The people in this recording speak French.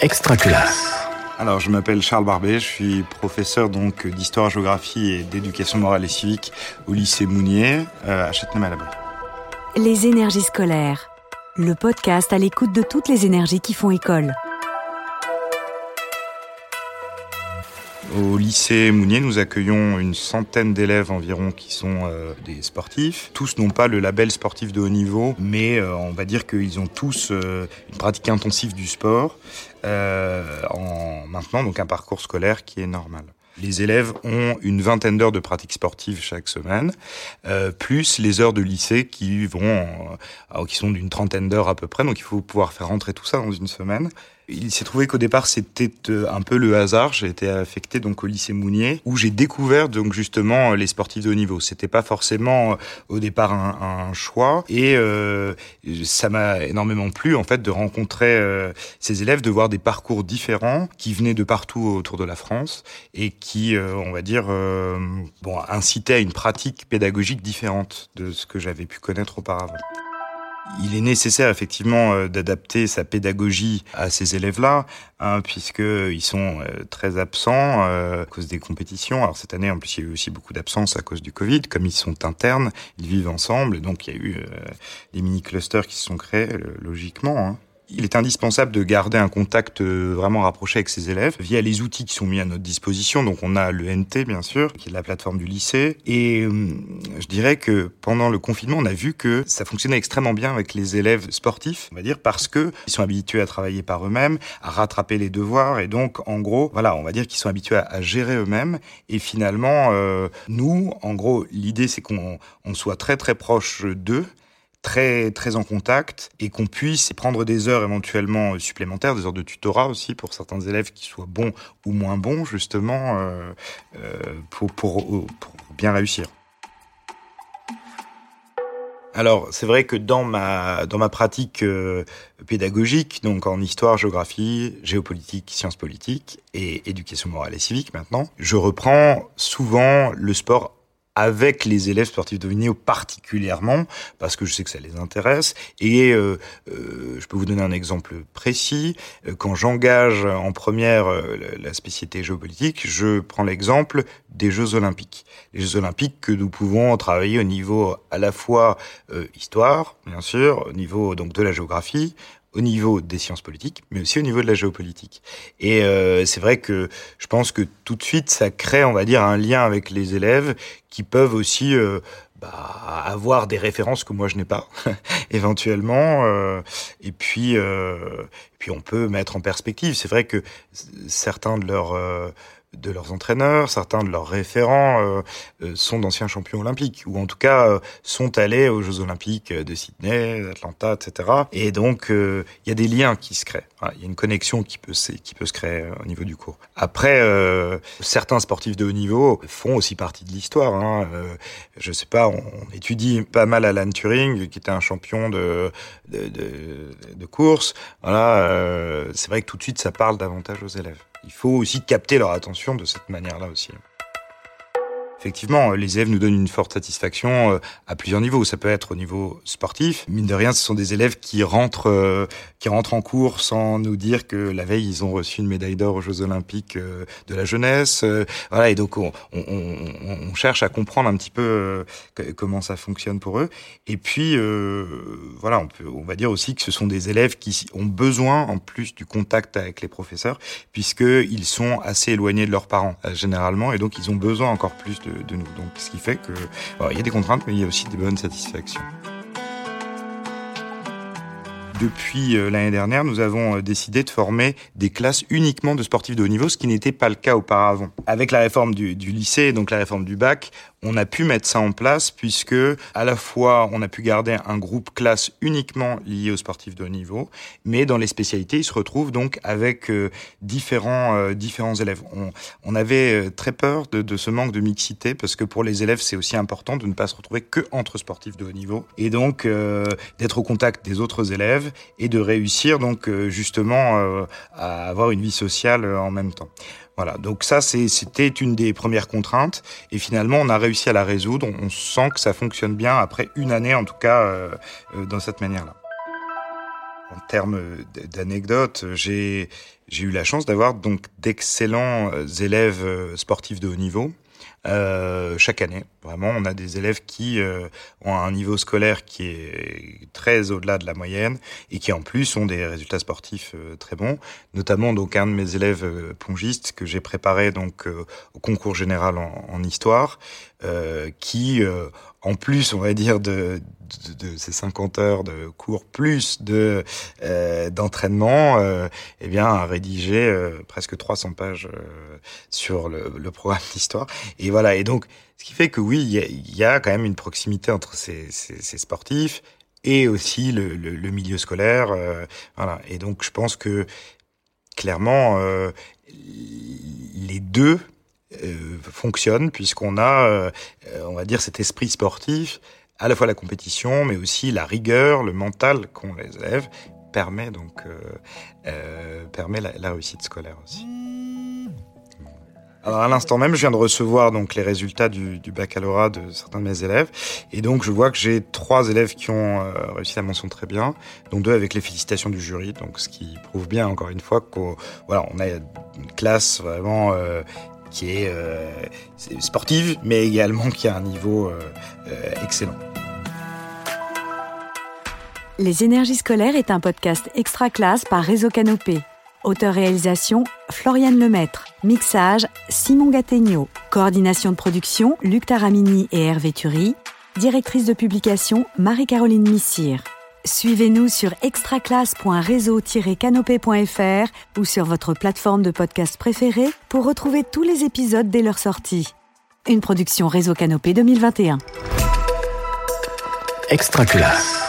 Extra classe. Alors, je m'appelle Charles Barbet, je suis professeur donc d'histoire, géographie et d'éducation morale et civique au lycée Mounier euh, à Châtenay-Malabry. Les énergies scolaires, le podcast à l'écoute de toutes les énergies qui font école. Au lycée Mounier, nous accueillons une centaine d'élèves environ qui sont euh, des sportifs. Tous n'ont pas le label sportif de haut niveau, mais euh, on va dire qu'ils ont tous euh, une pratique intensive du sport en maintenant donc un parcours scolaire qui est normal. Les élèves ont une vingtaine d'heures de pratique sportive chaque semaine, plus les heures de lycée qui vont, qui sont d'une trentaine d'heures à peu près. Donc il faut pouvoir faire rentrer tout ça dans une semaine. Il s'est trouvé qu'au départ c'était euh, un peu le hasard. J'ai été affecté donc au lycée Mounier où j'ai découvert donc justement les sportifs de haut niveau. C'était pas forcément euh, au départ un, un choix et euh, ça m'a énormément plu en fait de rencontrer euh, ces élèves, de voir des parcours différents qui venaient de partout autour de la France et qui, on va dire, bon incitaient à une pratique pédagogique différente de ce que j'avais pu connaître auparavant. Il est nécessaire effectivement euh, d'adapter sa pédagogie à ces élèves-là, hein, puisqu'ils sont euh, très absents euh, à cause des compétitions. Alors cette année, en plus, il y a eu aussi beaucoup d'absences à cause du Covid. Comme ils sont internes, ils vivent ensemble, donc il y a eu des mini-clusters qui se sont créés, logiquement. Hein. Il est indispensable de garder un contact euh, vraiment rapproché avec ses élèves via les outils qui sont mis à notre disposition. Donc on a le NT bien sûr, qui est la plateforme du lycée. Et euh, je dirais que pendant le confinement, on a vu que ça fonctionnait extrêmement bien avec les élèves sportifs, on va dire, parce que ils sont habitués à travailler par eux-mêmes, à rattraper les devoirs. Et donc en gros, voilà, on va dire qu'ils sont habitués à, gérer eux-mêmes. Et finalement, euh, nous, en gros, l'idée c'est qu'on on soit très très proche d'eux très très en contact et qu'on puisse prendre des heures éventuellement supplémentaires, des heures de tutorat aussi pour certains élèves qui soient bons ou moins bons justement euh, euh, pour, pour, bien réussir. Alors, c'est vrai que dans ma dans ma pratique euh, pédagogique, donc en histoire, géographie, géopolitique, sciences politiques et éducation morale et civique maintenant, je reprends souvent le sport avec les élèves sportifs haut particulièrement, parce que je sais que ça les intéresse. Et euh, euh, je peux vous donner un exemple précis. Euh, quand j'engage en première la spécialité géopolitique, je prends l'exemple des Jeux olympiques. Les Jeux olympiques que nous pouvons travailler au niveau à la fois histoire, bien sûr, au niveau donc de la géographie, au niveau des sciences politiques, mais aussi au niveau de la géopolitique. Et euh, c'est vrai que je pense que tout de suite, ça crée, on va dire, un lien avec les élèves qui peuvent aussi euh, bah, avoir des références que moi je n'ai pas, éventuellement. Euh, et puis, euh, puis on peut mettre en perspective. C'est vrai que certains de leurs de leurs entraîneurs, certains de leurs référents euh, euh, sont d'anciens champions olympiques, ou en tout cas euh, sont allés aux Jeux olympiques de Sydney, d'Atlanta, etc. Et donc il y a des liens qui se créent. Il y a une connexion qui peut qui peut se créer au niveau du cours. Après, certains sportifs de haut niveau font aussi partie de l'histoire. Hein. je sais pas, on, étudie pas mal Alan Turing, qui était un champion de de, de, de course. Voilà, c'est vrai que tout de suite ça parle davantage aux élèves il faut aussi capter leur attention de cette manière-là aussi. Effectivement, les élèves nous donnent une forte satisfaction euh, à plusieurs niveaux. Ça peut être au niveau sportif. Mine de rien, ce sont des élèves qui rentrent, euh, qui rentrent en cours sans nous dire que la veille ils ont reçu une médaille d'or aux Jeux Olympiques euh, de la jeunesse. Voilà, et donc on, on, on, cherche à comprendre un petit peu comment ça fonctionne pour eux. Et puis voilà, on peut, on va dire aussi que ce sont des élèves qui ont besoin en plus du contact avec les professeurs, puisque ils sont assez éloignés de leurs parents généralement, et donc ils ont besoin encore plus de, nous. Donc, ce qui fait que, il y a des contraintes, mais il y a aussi des bonnes satisfactions. Depuis euh, l'année dernière, nous avons euh, décidé de former des classes uniquement de sportifs de haut niveau, ce qui n'était pas le cas auparavant. Avec la réforme du, du lycée, donc la réforme du bac, on a pu mettre ça en place puisque à la fois on a pu garder un groupe classe uniquement lié aux sportifs de haut niveau, mais dans les spécialités, ils se retrouvent donc avec euh, différents euh, différents élèves. On, on avait euh, très peur de, de, ce manque de mixité parce que pour les élèves c'est aussi important de ne pas se retrouver que entre sportifs de haut niveau et donc d'être au contact des autres élèves et de réussir donc justement à avoir une vie sociale en même temps. Voilà, donc ça c'était une des premières contraintes et finalement on a réussi à la résoudre. On sent que ça fonctionne bien après une année en tout cas euh, euh, dans cette manière-là. en termes d'anecdotes, j'ai j'ai eu la chance d'avoir donc d'excellents élèves sportifs de haut niveau. Euh, chaque année. Vraiment, on a des élèves qui euh, ont un niveau scolaire qui est très au-delà de la moyenne et qui en plus ont des résultats sportifs euh, très bons. Notamment donc un de mes élèves euh, pongistes que j'ai préparé donc au concours général en, en histoire, qui en plus, on va dire, de, de, de, ces 50 heures de cours plus de euh, d'entraînement, euh, eh bien, a rédigé euh, presque 300 pages euh, sur le, le programme d'histoire. Voilà. Et donc, ce qui fait que oui, il y a, quand même une proximité entre ces, sportifs et aussi le, milieu scolaire. Euh, voilà. Et donc, je pense que clairement, les deux euh, fonctionne puisqu'on a, euh, on va dire, cet esprit sportif, à la fois la compétition, mais aussi la rigueur, le mental qu'ont les élèves permet donc euh, permet la, réussite scolaire aussi. Alors à l'instant même, je viens de recevoir donc les résultats du, baccalauréat de certains de mes élèves, et donc je vois que j'ai trois élèves qui ont euh, réussi la mention très bien, donc deux avec les félicitations du jury, donc ce qui prouve bien encore une fois qu'on voilà, on a une classe vraiment euh, qui est euh, sportive, mais également qui a un niveau euh, excellent. Les énergies scolaires est un podcast extra classe par Réseau Canopé. Auteur-réalisation Floriane Lemaître. Mixage Simon Gattegno. Coordination de production Luc Taramini et Hervé Thury. Directrice de publication Marie-Caroline Missire. Suivez-nous sur extraclasse.réseau-canopé.fr ou sur votre plateforme de podcast préférée pour retrouver tous les épisodes dès leur sortie. Une production Réseau Canopé 2021. Extraclasse.